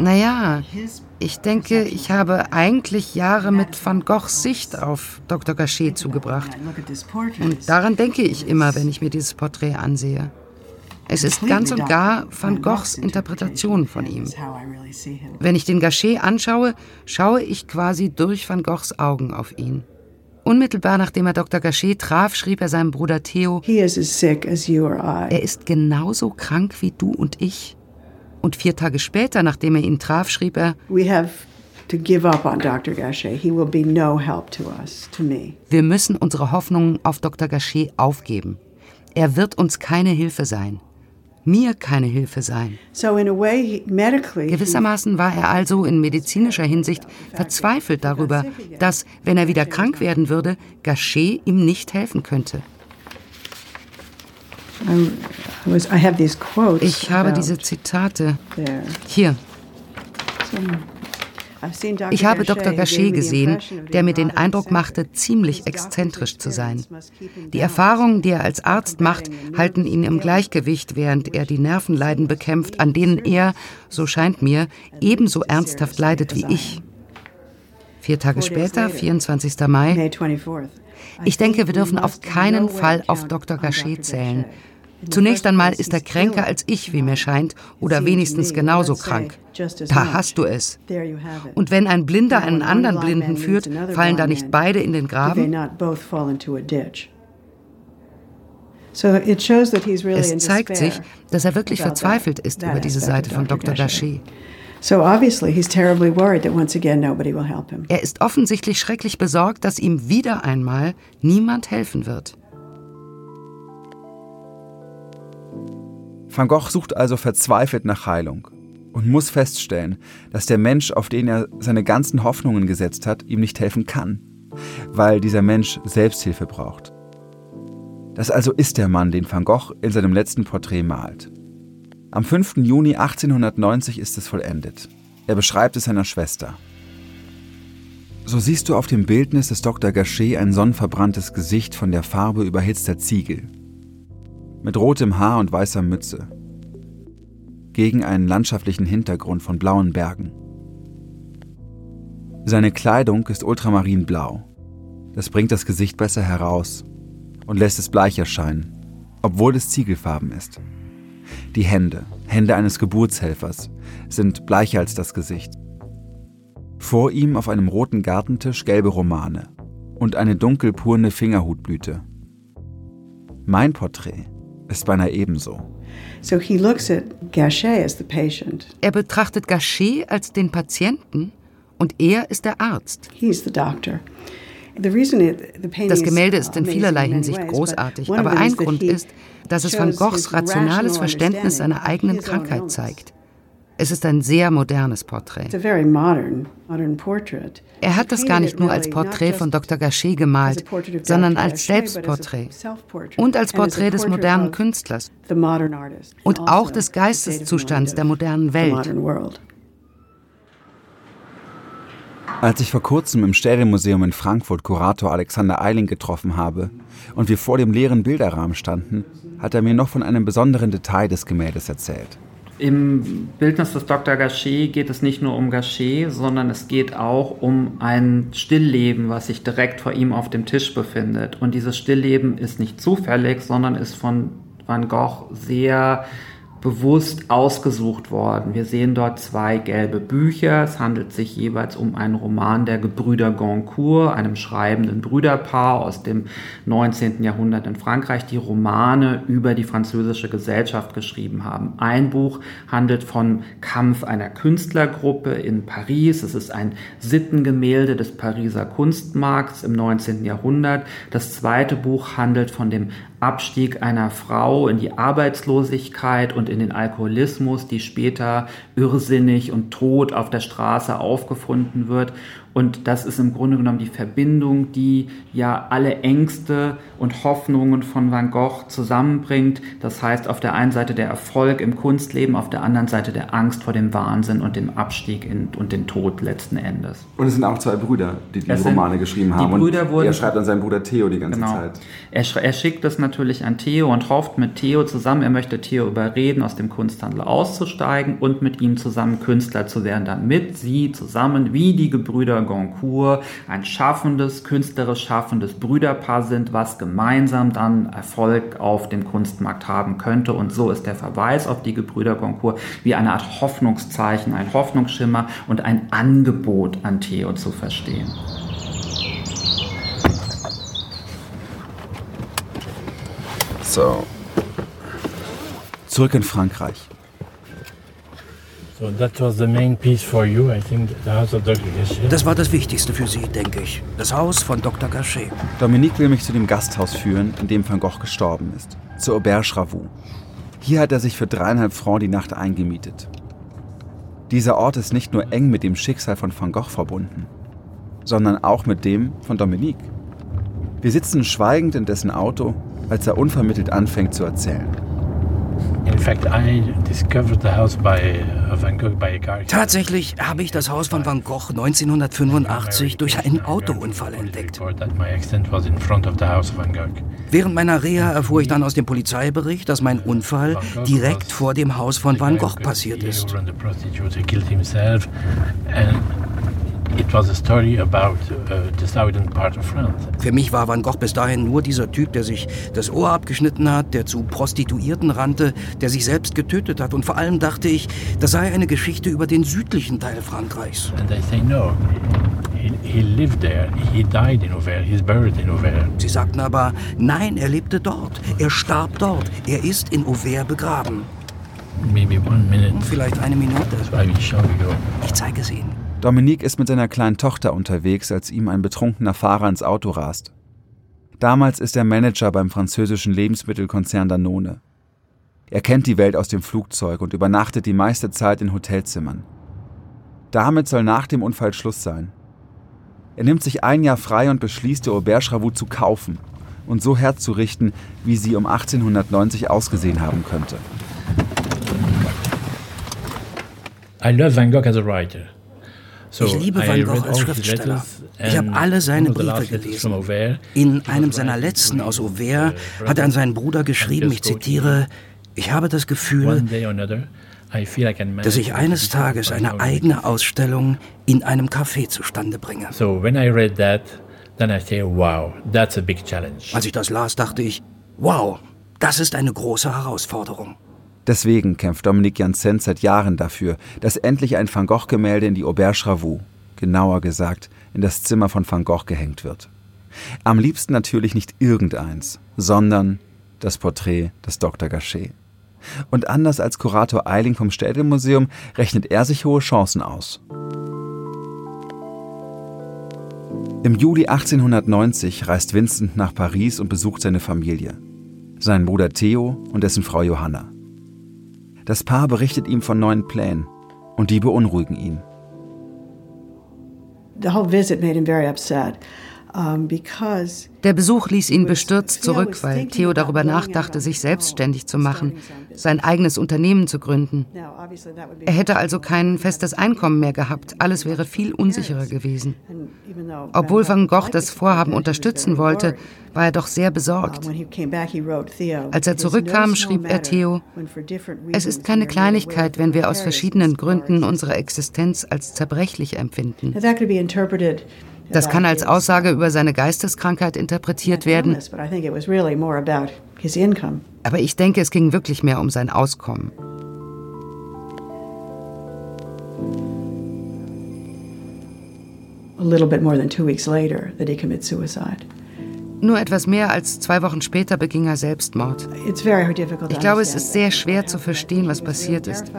Naja, ich denke, ich habe eigentlich Jahre mit Van Goghs Sicht auf Dr. Gachet zugebracht. Und daran denke ich immer, wenn ich mir dieses Porträt ansehe. Es ist ganz und gar Van Goghs Interpretation von ihm. Wenn ich den Gachet anschaue, schaue ich quasi durch Van Goghs Augen auf ihn. Unmittelbar nachdem er Dr. Gachet traf, schrieb er seinem Bruder Theo, er ist genauso krank wie du und ich. Und vier Tage später, nachdem er ihn traf, schrieb er, Wir müssen unsere Hoffnungen auf Dr. Gachet aufgeben. Er wird uns keine Hilfe sein mir keine Hilfe sein. Gewissermaßen war er also in medizinischer Hinsicht verzweifelt darüber, dass, wenn er wieder krank werden würde, Gachet ihm nicht helfen könnte. Ich habe diese Zitate hier. Ich habe Dr. Gachet gesehen, der mir den Eindruck machte, ziemlich exzentrisch zu sein. Die Erfahrungen, die er als Arzt macht, halten ihn im Gleichgewicht, während er die Nervenleiden bekämpft, an denen er, so scheint mir, ebenso ernsthaft leidet wie ich. Vier Tage später, 24. Mai. Ich denke, wir dürfen auf keinen Fall auf Dr. Gachet zählen. Zunächst einmal ist er kränker als ich, wie mir scheint, oder wenigstens genauso krank. Da hast du es. Und wenn ein Blinder einen anderen Blinden führt, fallen da nicht beide in den Graben? Es zeigt sich, dass er wirklich verzweifelt ist über diese Seite von Dr. Gachet. Er ist offensichtlich schrecklich besorgt, dass ihm wieder einmal niemand helfen wird. Van Gogh sucht also verzweifelt nach Heilung und muss feststellen, dass der Mensch, auf den er seine ganzen Hoffnungen gesetzt hat, ihm nicht helfen kann, weil dieser Mensch Selbsthilfe braucht. Das also ist der Mann, den Van Gogh in seinem letzten Porträt malt. Am 5. Juni 1890 ist es vollendet. Er beschreibt es seiner Schwester. So siehst du auf dem Bildnis des Dr. Gachet ein sonnenverbranntes Gesicht von der Farbe überhitzter Ziegel mit rotem Haar und weißer Mütze, gegen einen landschaftlichen Hintergrund von blauen Bergen. Seine Kleidung ist ultramarinblau. Das bringt das Gesicht besser heraus und lässt es bleich erscheinen, obwohl es Ziegelfarben ist. Die Hände, Hände eines Geburtshelfers, sind bleicher als das Gesicht. Vor ihm auf einem roten Gartentisch gelbe Romane und eine dunkelpurne Fingerhutblüte. Mein Porträt ist beinahe ebenso. Er betrachtet Gachet als den Patienten und er ist der Arzt. Das Gemälde ist in vielerlei Hinsicht großartig, aber ein Grund ist, dass es Van Goghs rationales Verständnis seiner eigenen Krankheit zeigt. Es ist ein sehr modernes Porträt. Er hat das gar nicht nur als Porträt von Dr. Gachet gemalt, sondern als Selbstporträt und als Porträt des modernen Künstlers und auch des Geisteszustands der modernen Welt. Als ich vor kurzem im Städelmuseum in Frankfurt Kurator Alexander Eiling getroffen habe und wir vor dem leeren Bilderrahmen standen, hat er mir noch von einem besonderen Detail des Gemäldes erzählt. Im Bildnis des Dr. Gachet geht es nicht nur um Gachet, sondern es geht auch um ein Stillleben, was sich direkt vor ihm auf dem Tisch befindet. Und dieses Stillleben ist nicht zufällig, sondern ist von Van Gogh sehr bewusst ausgesucht worden. Wir sehen dort zwei gelbe Bücher. Es handelt sich jeweils um einen Roman der Gebrüder Goncourt, einem schreibenden Brüderpaar aus dem 19. Jahrhundert in Frankreich, die Romane über die französische Gesellschaft geschrieben haben. Ein Buch handelt von Kampf einer Künstlergruppe in Paris. Es ist ein Sittengemälde des Pariser Kunstmarkts im 19. Jahrhundert. Das zweite Buch handelt von dem Abstieg einer Frau in die Arbeitslosigkeit und in den Alkoholismus, die später irrsinnig und tot auf der Straße aufgefunden wird und das ist im Grunde genommen die Verbindung, die ja alle Ängste und Hoffnungen von Van Gogh zusammenbringt. Das heißt, auf der einen Seite der Erfolg im Kunstleben, auf der anderen Seite der Angst vor dem Wahnsinn und dem Abstieg in, und den Tod letzten Endes. Und es sind auch zwei Brüder, die die Romane geschrieben haben. Die Brüder wurden, er schreibt an seinen Bruder Theo die ganze genau. Zeit. Er, er schickt das natürlich an Theo und hofft mit Theo zusammen, er möchte Theo überreden, aus dem Kunsthandel auszusteigen und mit ihm zusammen Künstler zu werden, damit sie zusammen wie die Gebrüder Goncourt ein schaffendes, künstlerisch schaffendes Brüderpaar sind, was gemeinsam dann Erfolg auf dem Kunstmarkt haben könnte. Und so ist der Verweis auf die Gebrüder Goncourt wie eine Art Hoffnungszeichen, ein Hoffnungsschimmer und ein Angebot an Theo zu verstehen. So. Zurück in Frankreich. Das war das Wichtigste für Sie, denke ich. Das Haus von Dr. Gachet. Dominique will mich zu dem Gasthaus führen, in dem Van Gogh gestorben ist. Zur Auberge Ravoux. Hier hat er sich für dreieinhalb Francs die Nacht eingemietet. Dieser Ort ist nicht nur eng mit dem Schicksal von Van Gogh verbunden, sondern auch mit dem von Dominique. Wir sitzen schweigend in dessen Auto, als er unvermittelt anfängt zu erzählen. Tatsächlich habe ich das Haus von Van Gogh 1985 durch einen Autounfall entdeckt. Während meiner Reha erfuhr ich dann aus dem Polizeibericht, dass mein Unfall direkt vor dem Haus von Van Gogh passiert ist. Für mich war Van Gogh bis dahin nur dieser Typ, der sich das Ohr abgeschnitten hat, der zu Prostituierten rannte, der sich selbst getötet hat. Und vor allem dachte ich, das sei eine Geschichte über den südlichen Teil Frankreichs. Sie sagten aber, nein, er lebte dort. Er starb dort. Er ist in Auvers begraben. Vielleicht eine Minute. Ich zeige es Ihnen. Dominique ist mit seiner kleinen Tochter unterwegs, als ihm ein betrunkener Fahrer ins Auto rast. Damals ist er Manager beim französischen Lebensmittelkonzern Danone. Er kennt die Welt aus dem Flugzeug und übernachtet die meiste Zeit in Hotelzimmern. Damit soll nach dem Unfall Schluss sein. Er nimmt sich ein Jahr frei und beschließt, die Auberge Ravoux zu kaufen und so herzurichten, wie sie um 1890 ausgesehen haben könnte. I love Van Gogh as a writer. Ich liebe Van Gogh als Schriftsteller. Ich habe alle seine Briefe gelesen. In einem seiner letzten aus Auvers hat er an seinen Bruder geschrieben, ich zitiere, ich habe das Gefühl, dass ich eines Tages eine eigene Ausstellung in einem Café zustande bringe. Als ich das las, dachte ich, wow, das ist eine große Herausforderung. Deswegen kämpft Dominique Janssen seit Jahren dafür, dass endlich ein Van Gogh-Gemälde in die Auberge Ravoux, genauer gesagt in das Zimmer von Van Gogh gehängt wird. Am liebsten natürlich nicht irgendeins, sondern das Porträt des Dr. Gachet. Und anders als Kurator Eiling vom Städelmuseum rechnet er sich hohe Chancen aus. Im Juli 1890 reist Vincent nach Paris und besucht seine Familie. Seinen Bruder Theo und dessen Frau Johanna. Das Paar berichtet ihm von neuen Plänen und die beunruhigen ihn. The whole visit made him very upset. Der Besuch ließ ihn bestürzt zurück, weil Theo darüber nachdachte, sich selbstständig zu machen, sein eigenes Unternehmen zu gründen. Er hätte also kein festes Einkommen mehr gehabt, alles wäre viel unsicherer gewesen. Obwohl Van Gogh das Vorhaben unterstützen wollte, war er doch sehr besorgt. Als er zurückkam, schrieb er Theo, es ist keine Kleinigkeit, wenn wir aus verschiedenen Gründen unsere Existenz als zerbrechlich empfinden. Das kann als Aussage über seine Geisteskrankheit interpretiert werden. Aber ich denke, es ging wirklich mehr um sein Auskommen. Nur etwas mehr als zwei Wochen später beging er Selbstmord. Ich glaube, es ist sehr schwer zu verstehen, was passiert ist.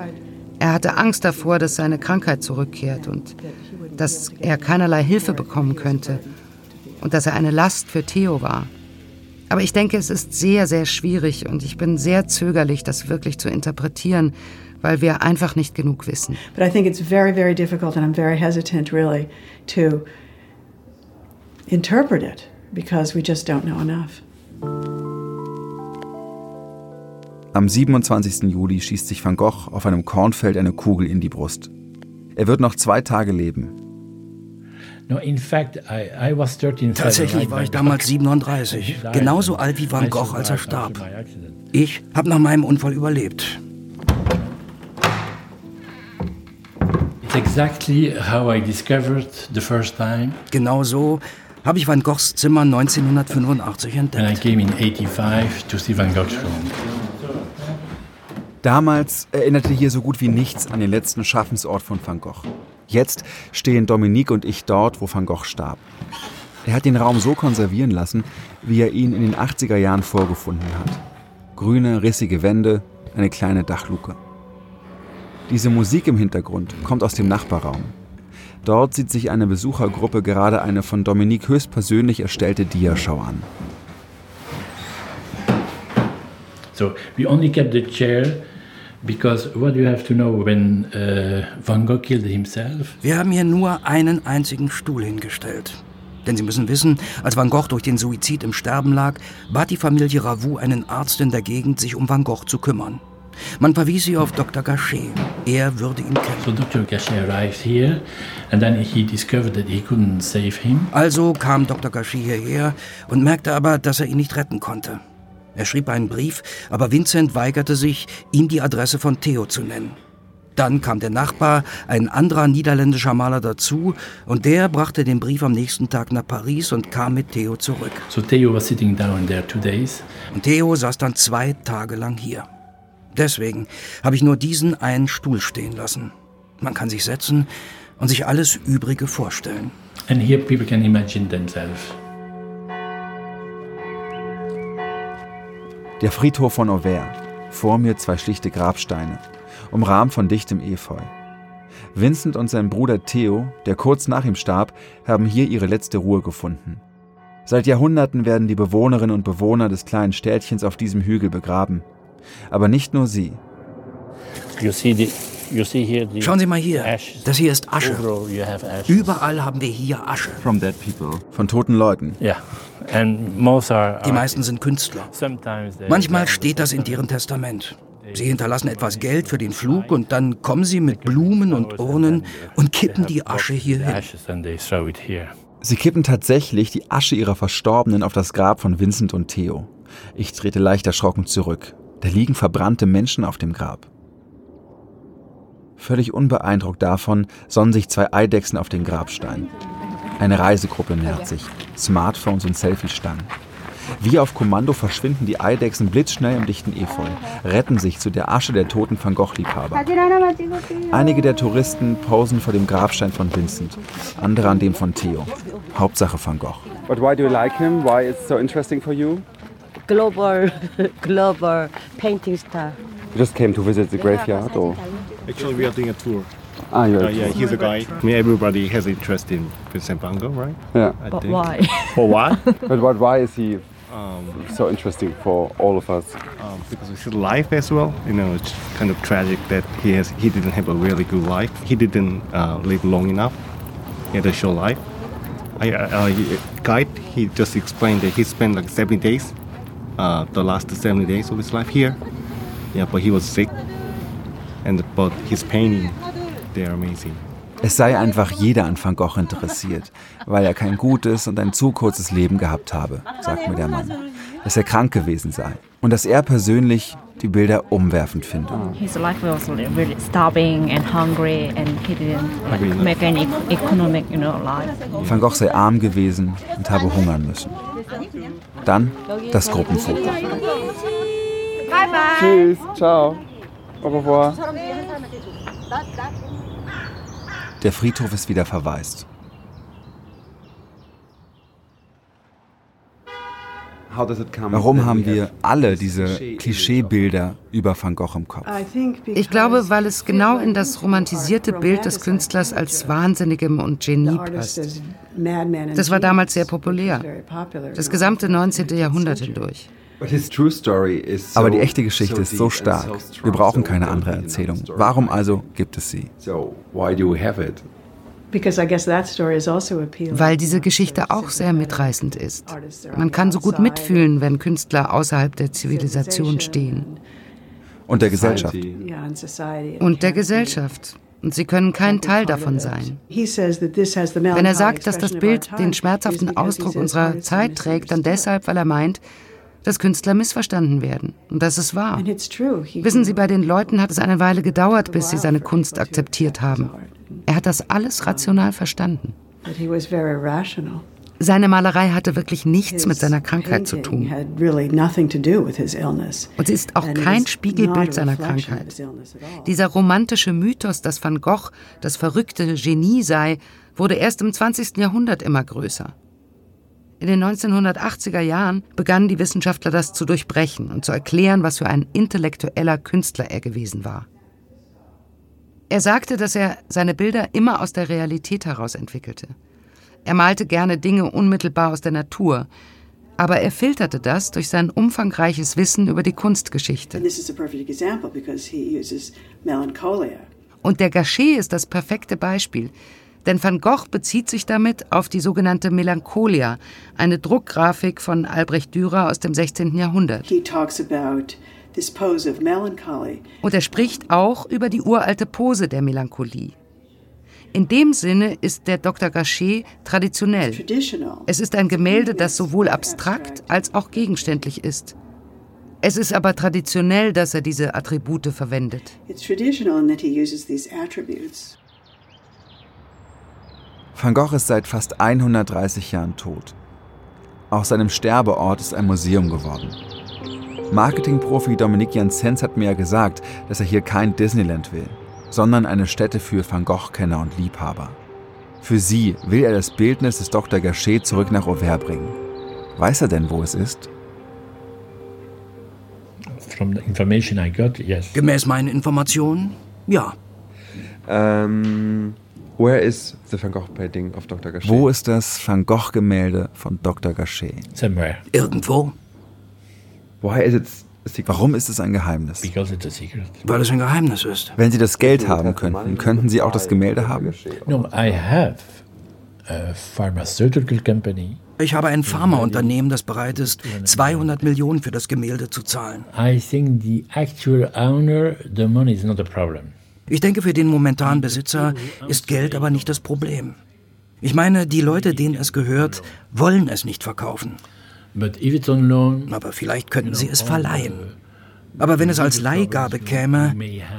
Er hatte Angst davor, dass seine Krankheit zurückkehrt und dass er keinerlei Hilfe bekommen könnte und dass er eine Last für Theo war. Aber ich denke, es ist sehr, sehr schwierig und ich bin sehr zögerlich, das wirklich zu interpretieren, weil wir einfach nicht genug wissen. But I think it's very, very difficult and I'm very hesitant really to interpret it because we just don't know enough. Am 27. Juli schießt sich Van Gogh auf einem Kornfeld eine Kugel in die Brust. Er wird noch zwei Tage leben. Tatsächlich war ich damals 37, genauso alt wie Van Gogh, als er starb. Ich habe nach meinem Unfall überlebt. Genau so habe ich Van Goghs Zimmer 1985 entdeckt. And I came in 85 to see Van Gogh's room. Damals erinnerte hier so gut wie nichts an den letzten Schaffensort von Van Gogh. Jetzt stehen Dominique und ich dort, wo Van Gogh starb. Er hat den Raum so konservieren lassen, wie er ihn in den 80er Jahren vorgefunden hat. Grüne, rissige Wände, eine kleine Dachluke. Diese Musik im Hintergrund kommt aus dem Nachbarraum. Dort sieht sich eine Besuchergruppe gerade eine von Dominique höchstpersönlich erstellte Diaschau an. So we only kept the chair because what you have to know when uh, Van Gogh killed himself. Wir haben hier nur einen einzigen Stuhl hingestellt. Denn Sie müssen wissen, als Van Gogh durch den Suizid im Sterben lag, bat die Familie Ravoux einen Arzt in der Gegend, sich um Van Gogh zu kümmern. Man verwies sie auf Dr. Gachet. Er würde ihn kennen. So Dr. Gachet arrived here and then he discovered that he couldn't save him. Also kam Dr. Gachet hierher und merkte aber, dass er ihn nicht retten konnte. Er schrieb einen Brief, aber Vincent weigerte sich, ihm die Adresse von Theo zu nennen. Dann kam der Nachbar, ein anderer niederländischer Maler dazu, und der brachte den Brief am nächsten Tag nach Paris und kam mit Theo zurück. So Theo was sitting down there two days. Und Theo saß dann zwei Tage lang hier. Deswegen habe ich nur diesen einen Stuhl stehen lassen. Man kann sich setzen und sich alles Übrige vorstellen. And here people can imagine themselves. Der Friedhof von Auvers. Vor mir zwei schlichte Grabsteine, umrahmt von dichtem Efeu. Vincent und sein Bruder Theo, der kurz nach ihm starb, haben hier ihre letzte Ruhe gefunden. Seit Jahrhunderten werden die Bewohnerinnen und Bewohner des kleinen Städtchens auf diesem Hügel begraben. Aber nicht nur sie. Schauen Sie mal hier. Das hier ist Asche. Überall haben wir hier Asche. From dead people. Von toten Leuten. Die meisten sind Künstler. Manchmal steht das in deren Testament. Sie hinterlassen etwas Geld für den Flug und dann kommen sie mit Blumen und Urnen und kippen die Asche hier hin. Sie kippen tatsächlich die Asche ihrer Verstorbenen auf das Grab von Vincent und Theo. Ich trete leicht erschrocken zurück. Da liegen verbrannte Menschen auf dem Grab. Völlig unbeeindruckt davon sonnen sich zwei Eidechsen auf den Grabstein. Eine Reisegruppe nähert sich, Smartphones und Selfie-Stangen. Wie auf Kommando verschwinden die Eidechsen blitzschnell im dichten Efeu, retten sich zu der Asche der toten Van Gogh-Liebhaber. Einige der Touristen posen vor dem Grabstein von Vincent, andere an dem von Theo. Hauptsache Van Gogh. But why do you like him? Why it's so interesting for you? global, global painting star. You just came to visit the graveyard, or? Actually, we are doing a tour. Ah, you're uh, yeah, he's a guide. I mean, everybody has interest in Vincent Van Gogh, right? Yeah. I but think. why? For why? but what, why is he um, so interesting for all of us? Um, because of his life as well. You know, it's kind of tragic that he has he didn't have a really good life. He didn't uh, live long enough. He had a short life. I, uh, guide, he just explained that he spent like 70 days uh, the last 70 days of his life here. Yeah, but he was sick. And but his painting, they're amazing. Es sei einfach jeder an Van Gogh interessiert, weil er kein gutes und ein zu kurzes Leben gehabt habe, sagt mir der Mann. Dass er krank gewesen sei und dass er persönlich die Bilder umwerfend finde. His life was really starving and hungry and he didn't like, make any economic, you know, life. Van Gogh sei arm gewesen und habe hungern müssen. Dann das Gruppenfoto. Bye bye. Tschüss, ciao. Au revoir. Der Friedhof ist wieder verwaist. Warum haben wir alle diese Klischeebilder über Van Gogh im Kopf? Ich glaube, weil es genau in das romantisierte Bild des Künstlers als Wahnsinnigem und Genie passt. Das war damals sehr populär, das gesamte 19. Jahrhundert hindurch. Aber die echte Geschichte ist so stark. Wir brauchen keine andere Erzählung. Warum also gibt es sie? Also Weil diese Geschichte auch sehr mitreißend ist. Man kann so gut mitfühlen, wenn Künstler außerhalb der Zivilisation stehen. Und der Gesellschaft. Und der Gesellschaft. Und sie können kein Teil davon sein. Wenn er sagt, dass das Bild den schmerzhaften Ausdruck unserer Zeit trägt, dann deshalb, weil er meint, dass Künstler missverstanden werden. Und das ist wahr. Wissen Sie, bei den Leuten hat es eine Weile gedauert, bis sie seine Kunst akzeptiert haben. Er hat das alles rational verstanden. Seine Malerei hatte wirklich nichts mit seiner Krankheit zu tun. Und sie ist auch kein Spiegelbild seiner Krankheit. Dieser romantische Mythos, dass Van Gogh das verrückte Genie sei, wurde erst im 20. Jahrhundert immer größer. In den 1980er Jahren begannen die Wissenschaftler das zu durchbrechen und zu erklären, was für ein intellektueller Künstler er gewesen war. Er sagte, dass er seine Bilder immer aus der Realität heraus entwickelte. Er malte gerne Dinge unmittelbar aus der Natur, aber er filterte das durch sein umfangreiches Wissen über die Kunstgeschichte. Und der Gachet ist das perfekte Beispiel, denn van Gogh bezieht sich damit auf die sogenannte Melancholia, eine Druckgrafik von Albrecht Dürer aus dem 16. Jahrhundert. Und er spricht auch über die uralte Pose der Melancholie. In dem Sinne ist der Dr. Gachet traditionell. Es ist ein Gemälde, das sowohl abstrakt als auch gegenständlich ist. Es ist aber traditionell, dass er diese Attribute verwendet. Van Gogh ist seit fast 130 Jahren tot. Auch seinem Sterbeort ist ein Museum geworden. Marketingprofi Dominik Janssens hat mir ja gesagt, dass er hier kein Disneyland will, sondern eine Stätte für Van Gogh-Kenner und Liebhaber. Für sie will er das Bildnis des Dr. Gachet zurück nach Auvers bringen. Weiß er denn, wo es ist? Got, yes. Gemäß meinen Informationen, ja. Ähm, Where is the Van Gogh painting of Dr. Gachet? Wo ist das Van Gogh Gemälde von Dr. Gachet? Somewhere. Irgendwo. Why is it Warum ist es ein Geheimnis? Weil es ein Geheimnis ist. Wenn Sie das Geld haben könnten, könnten Sie auch das Gemälde haben? No, I have a pharmaceutical company. Ich habe ein Pharmaunternehmen, das bereit ist, 200 Millionen für das Gemälde zu zahlen. I think the actual owner, the money is not a problem. Ich denke, für den momentanen Besitzer ist Geld aber nicht das Problem. Ich meine, die Leute, denen es gehört, wollen es nicht verkaufen. Aber vielleicht könnten sie es verleihen. Aber wenn es als Leihgabe käme,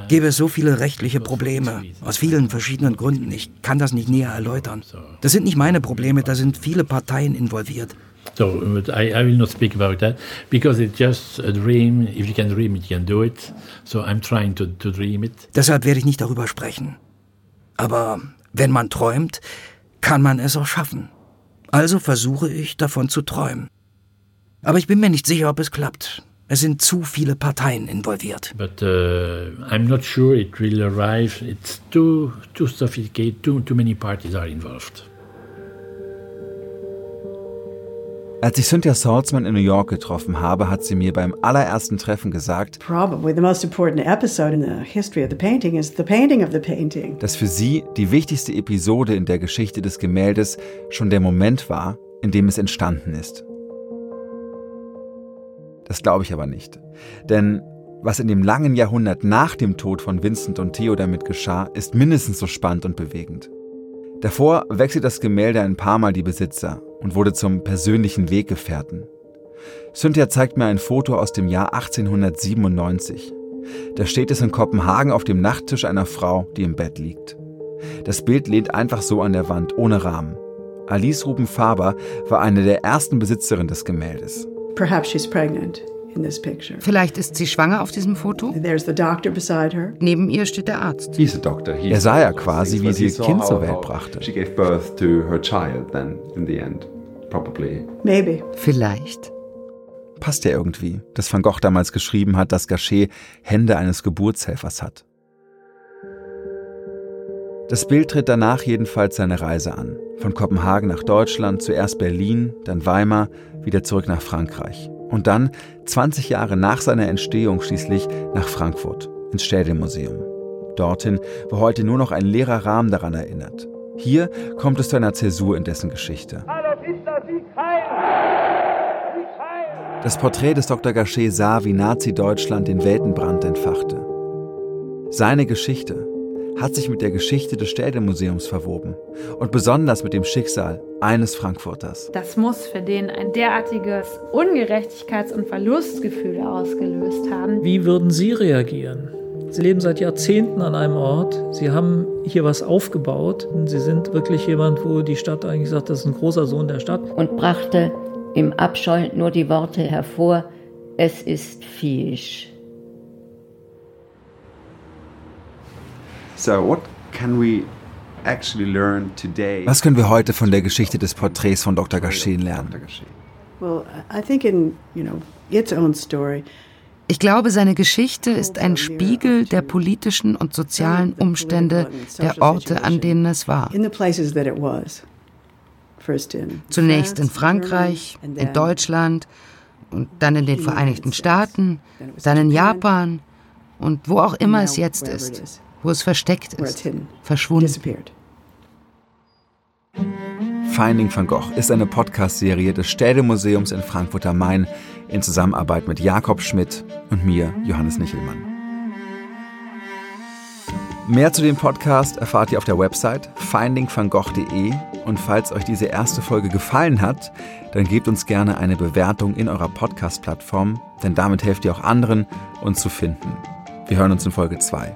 gäbe es so viele rechtliche Probleme. Aus vielen verschiedenen Gründen. Ich kann das nicht näher erläutern. Das sind nicht meine Probleme, da sind viele Parteien involviert. So, but I, I will not speak about that because it's just a dream. If you can dream it, you can do it. So I'm trying to, to dream it. Deshalb werde ich nicht darüber sprechen. Aber wenn man träumt, kann man es auch schaffen. Also versuche ich davon zu träumen. Aber ich bin mir nicht sicher, ob es klappt. Es sind zu viele Parteien involviert. But uh, I'm not sure it will arrive. It's too too sophisticated. Too too many parties are involved. Als ich Cynthia Salzman in New York getroffen habe, hat sie mir beim allerersten Treffen gesagt, dass für sie die wichtigste Episode in der Geschichte des Gemäldes schon der Moment war, in dem es entstanden ist. Das glaube ich aber nicht. Denn was in dem langen Jahrhundert nach dem Tod von Vincent und Theo damit geschah, ist mindestens so spannend und bewegend. Davor wechselt das Gemälde ein paar Mal die Besitzer und wurde zum persönlichen Weggefährten. Cynthia zeigt mir ein Foto aus dem Jahr 1897. Da steht es in Kopenhagen auf dem Nachttisch einer Frau, die im Bett liegt. Das Bild lehnt einfach so an der Wand, ohne Rahmen. Alice Ruben Faber war eine der ersten Besitzerinnen des Gemäldes. Perhaps she's pregnant. Vielleicht ist sie schwanger auf diesem Foto. Neben ihr steht der Arzt. Er sah ja quasi, wie sie ihr Kind zur Welt brachte. Vielleicht. Passt ja irgendwie, dass Van Gogh damals geschrieben hat, dass Gachet Hände eines Geburtshelfers hat. Das Bild tritt danach jedenfalls seine Reise an. Von Kopenhagen nach Deutschland, zuerst Berlin, dann Weimar, wieder zurück nach Frankreich. Und dann, 20 Jahre nach seiner Entstehung schließlich, nach Frankfurt, ins Städelmuseum. Dorthin, wo heute nur noch ein leerer Rahmen daran erinnert. Hier kommt es zu einer Zäsur in dessen Geschichte. Das Porträt des Dr. Gachet sah, wie Nazi-Deutschland den Weltenbrand entfachte. Seine Geschichte, hat sich mit der Geschichte des Städelmuseums verwoben und besonders mit dem Schicksal eines Frankfurters. Das muss für den ein derartiges Ungerechtigkeits- und Verlustgefühl ausgelöst haben. Wie würden Sie reagieren? Sie leben seit Jahrzehnten an einem Ort. Sie haben hier was aufgebaut. Sie sind wirklich jemand, wo die Stadt eigentlich sagt, das ist ein großer Sohn der Stadt. Und brachte im Abscheu nur die Worte hervor, es ist Fisch. Was können wir heute von der Geschichte des Porträts von Dr. Gachet lernen? Ich glaube, seine Geschichte ist ein Spiegel der politischen und sozialen Umstände der Orte, an denen es war. Zunächst in Frankreich, in Deutschland und dann in den Vereinigten Staaten, dann in Japan. Und wo auch immer es jetzt ist wo es versteckt ist, verschwunden. Finding van Gogh ist eine Podcast-Serie des Städelmuseums in Frankfurt am Main in Zusammenarbeit mit Jakob Schmidt und mir, Johannes Nichelmann. Mehr zu dem Podcast erfahrt ihr auf der Website findingvangogh.de und falls euch diese erste Folge gefallen hat, dann gebt uns gerne eine Bewertung in eurer Podcast-Plattform, denn damit helft ihr auch anderen, uns zu finden. Wir hören uns in Folge 2.